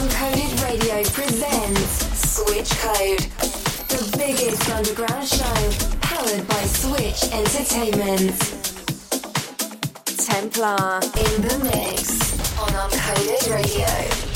Uncoded Radio presents Switch Code, the biggest underground show powered by Switch Entertainment. Templar in the mix on Uncoded Radio.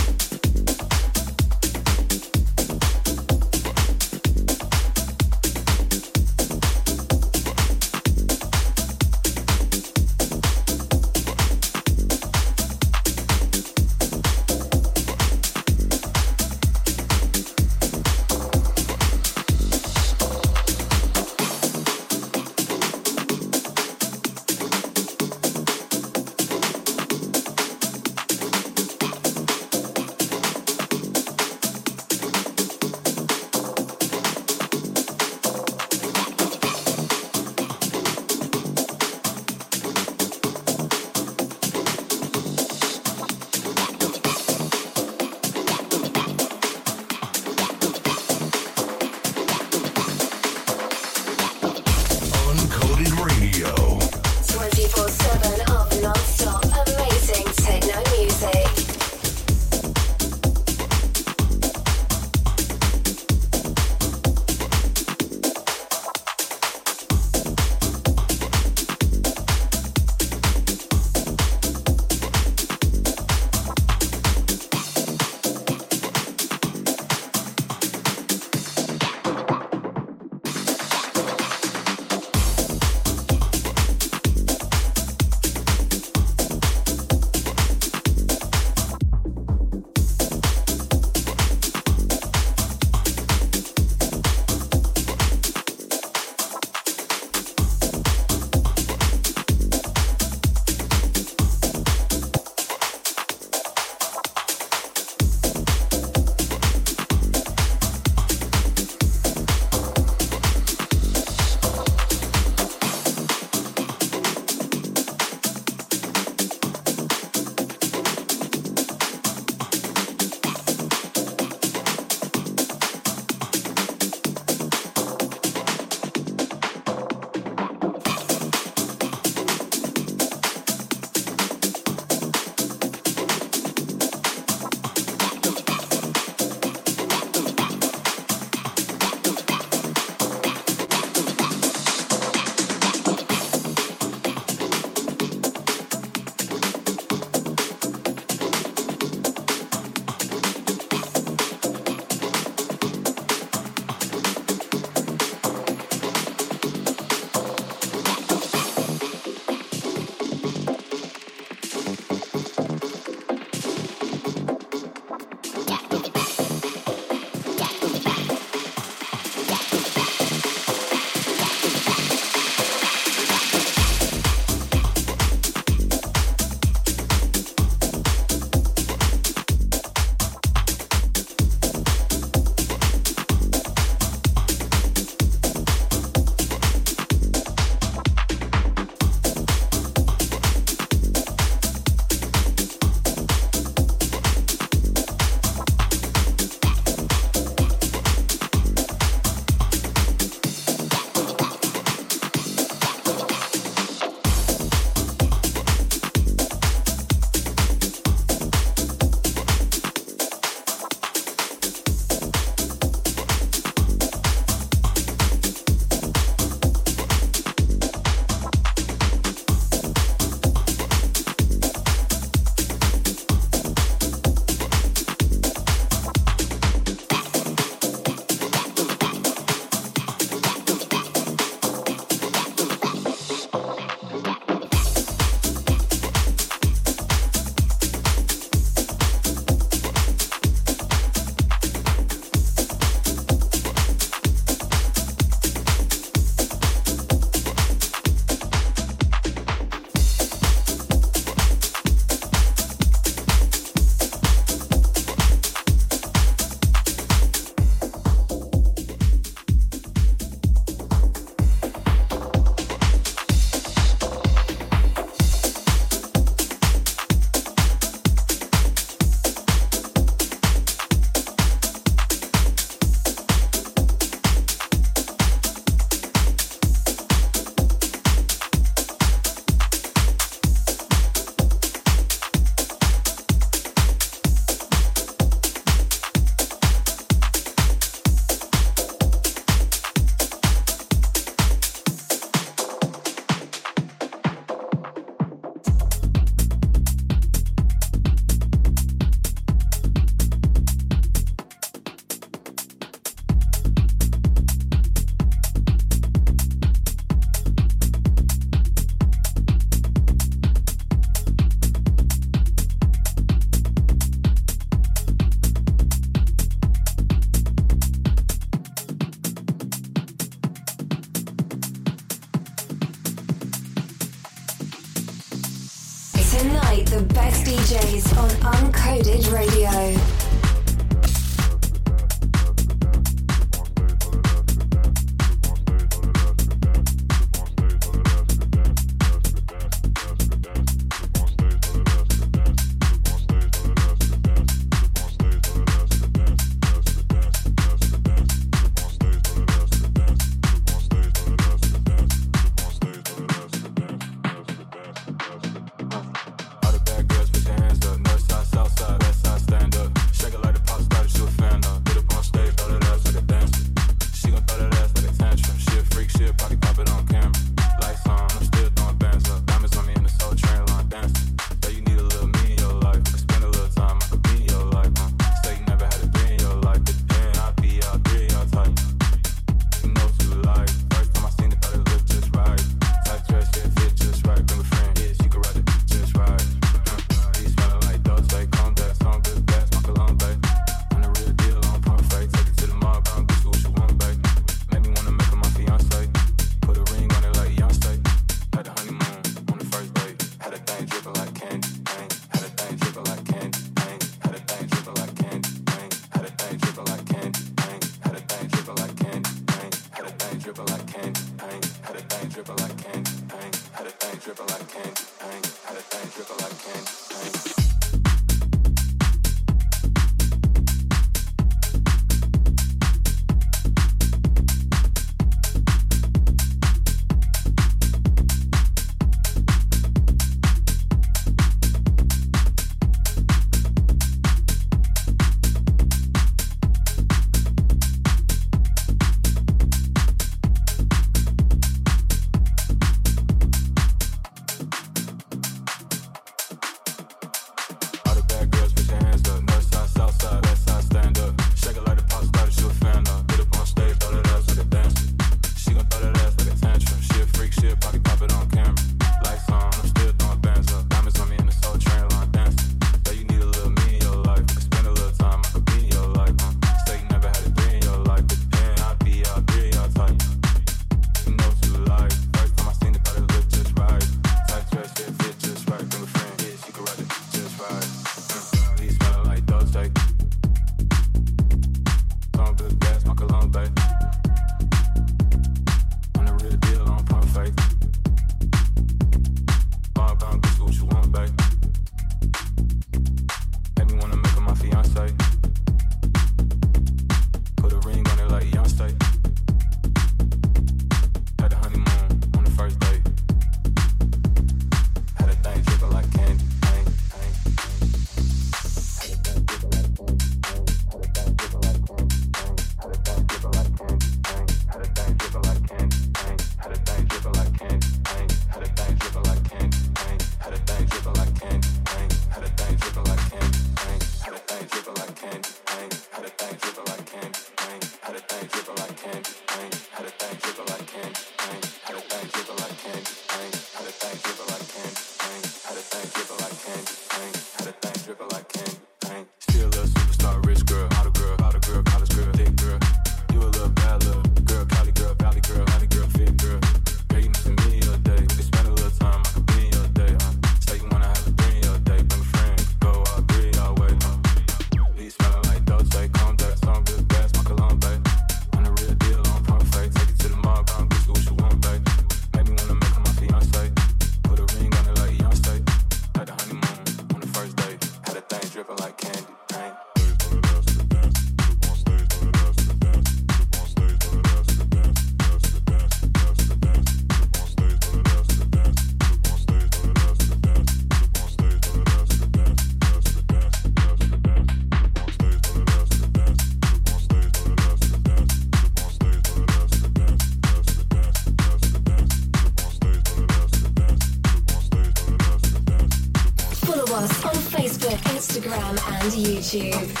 achieve.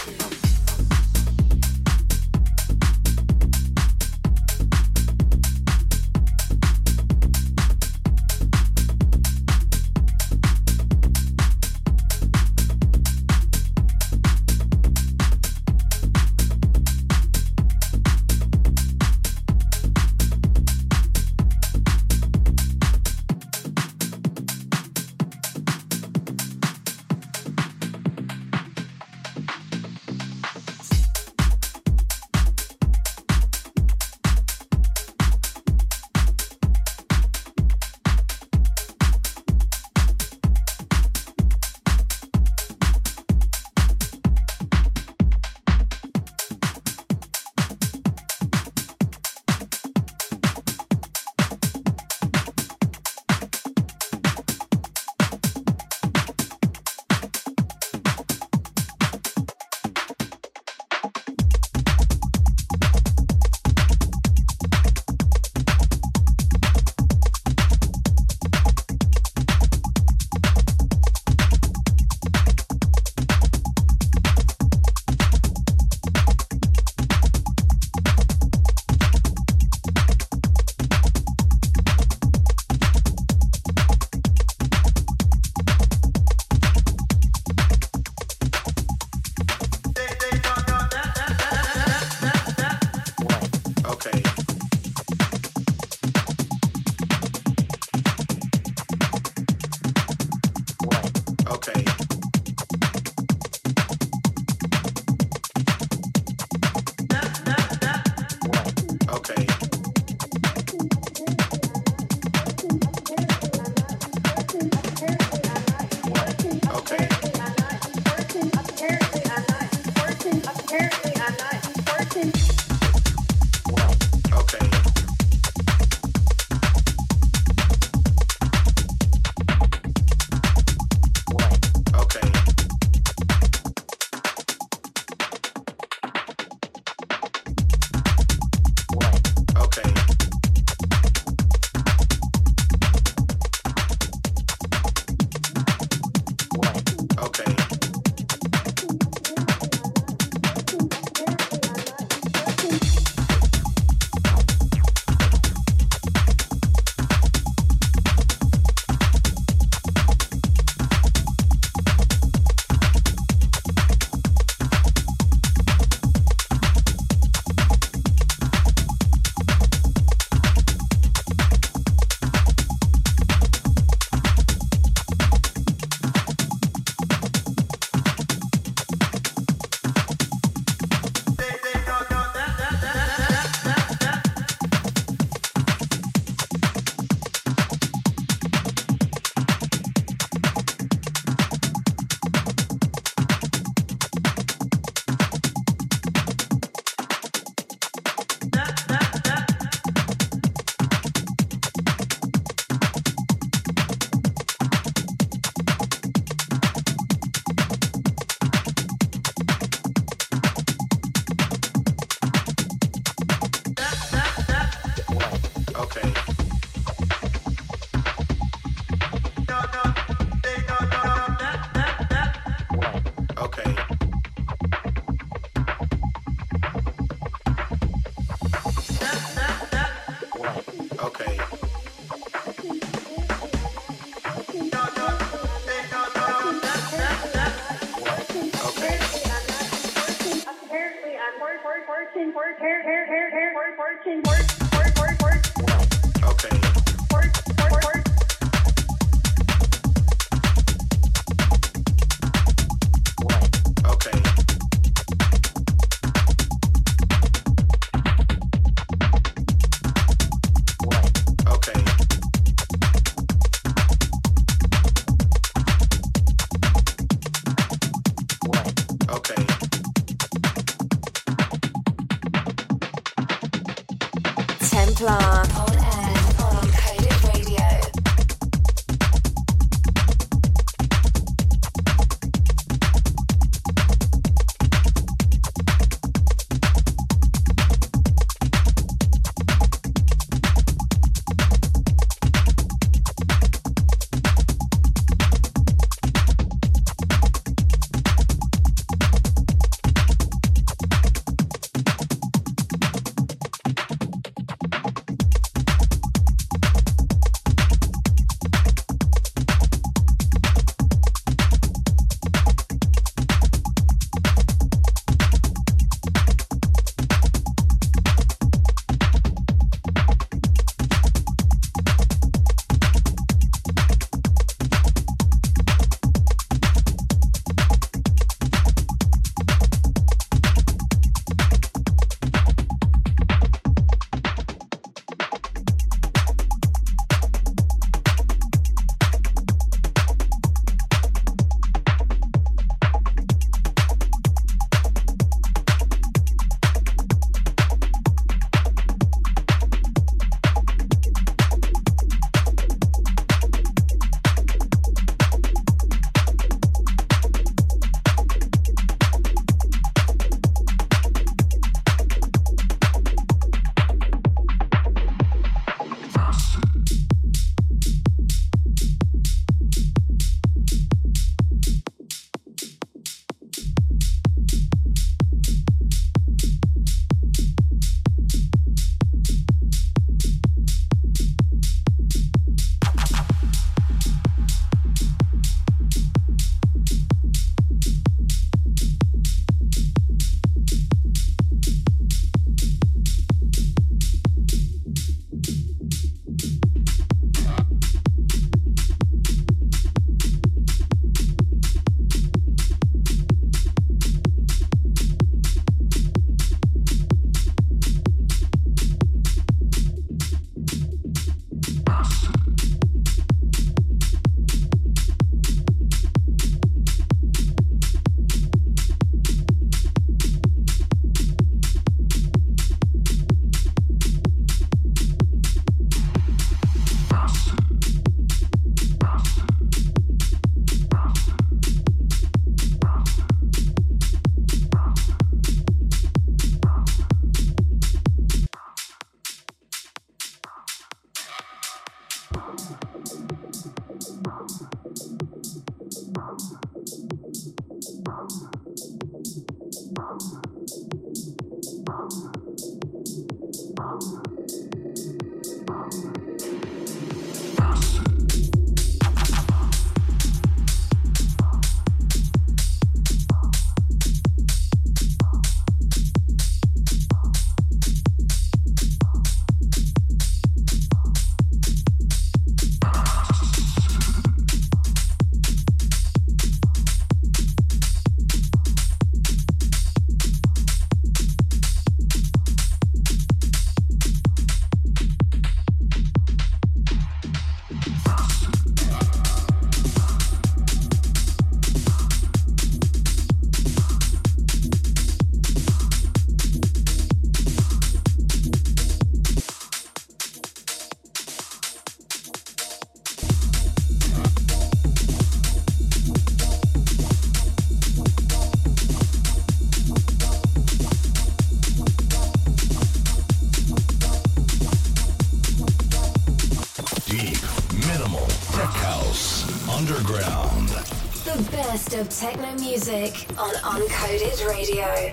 Okay. Working, working, working, working, working, working, working. Music on Uncoded Radio.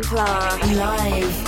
Templar live.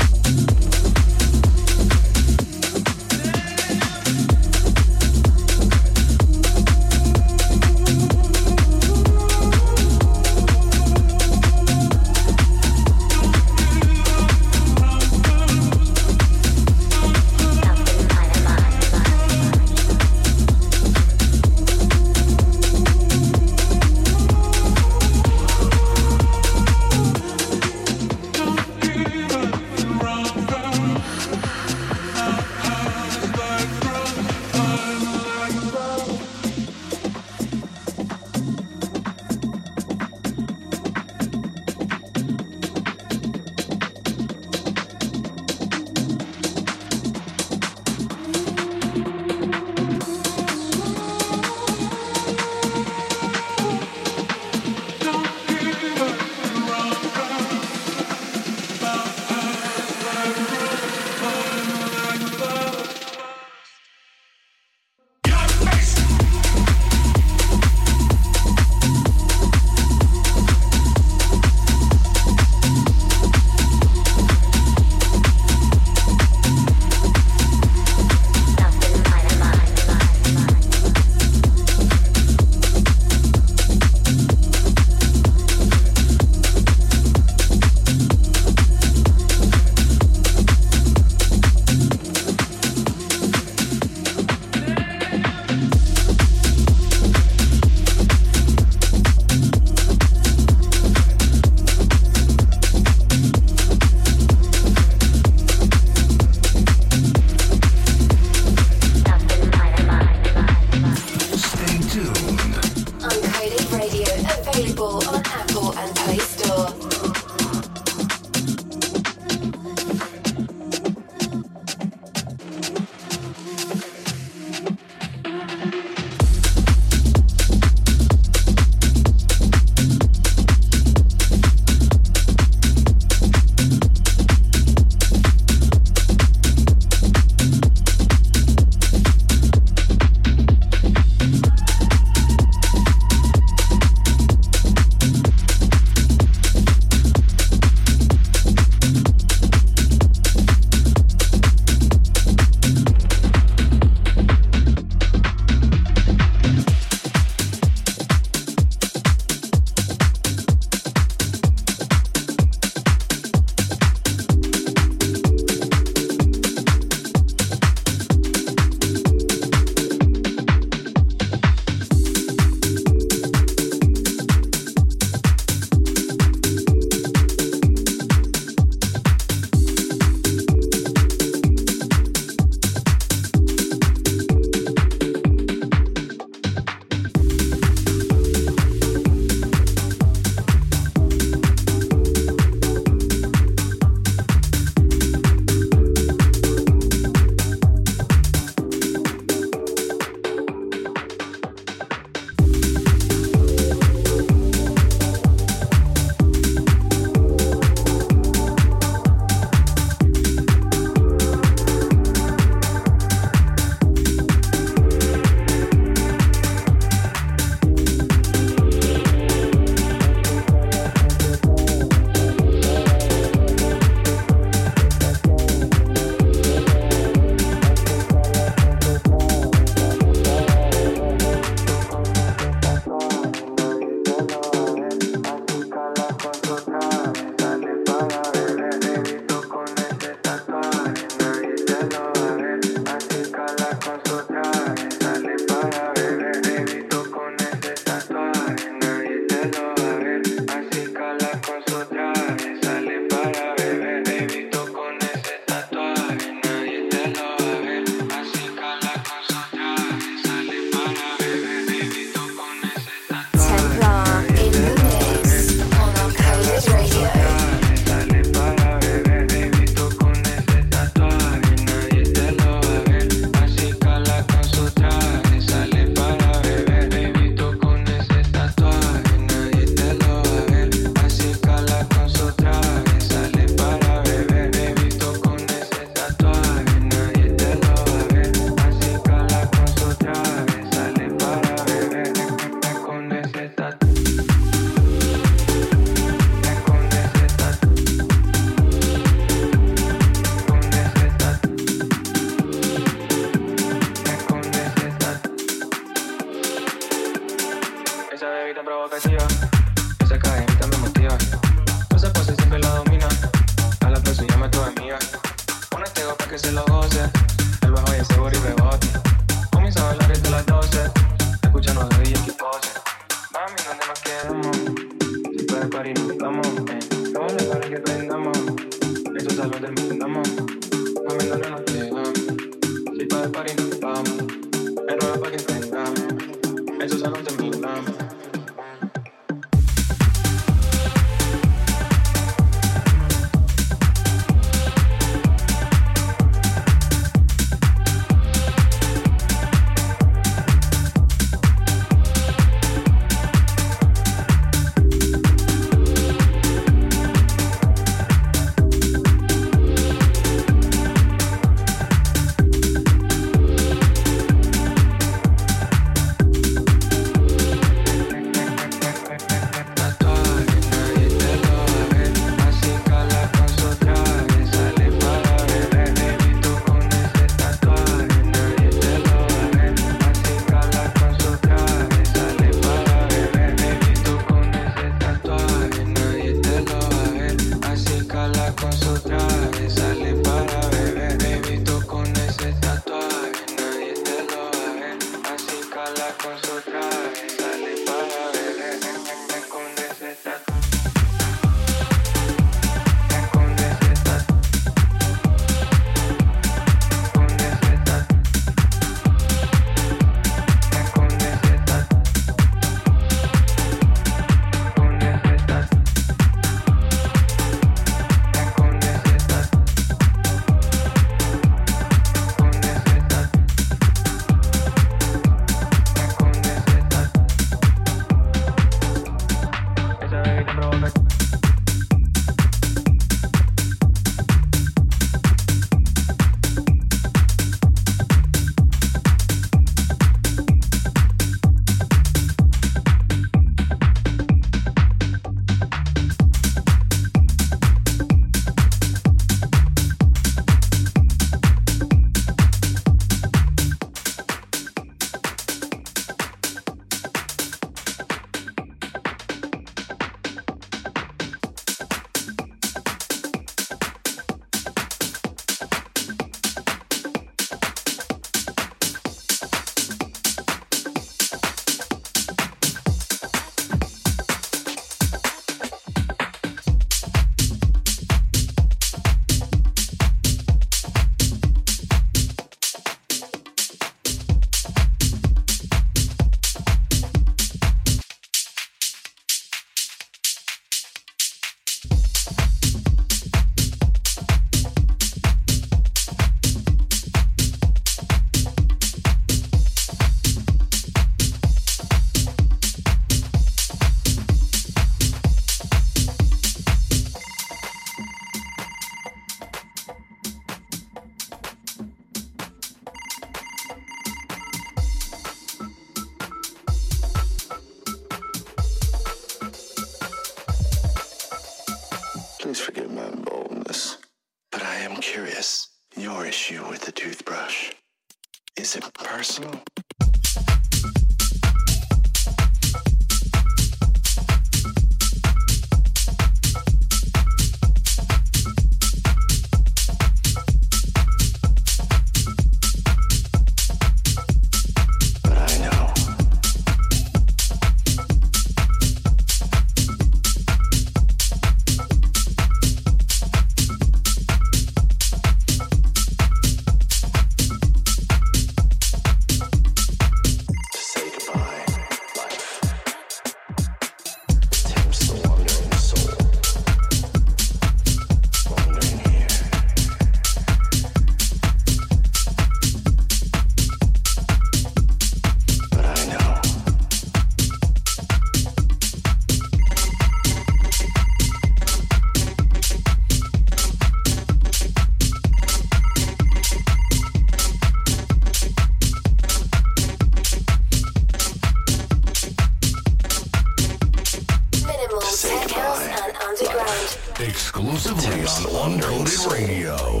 exclusively on Uncoded Radio.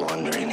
Wondering.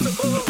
Stay connected.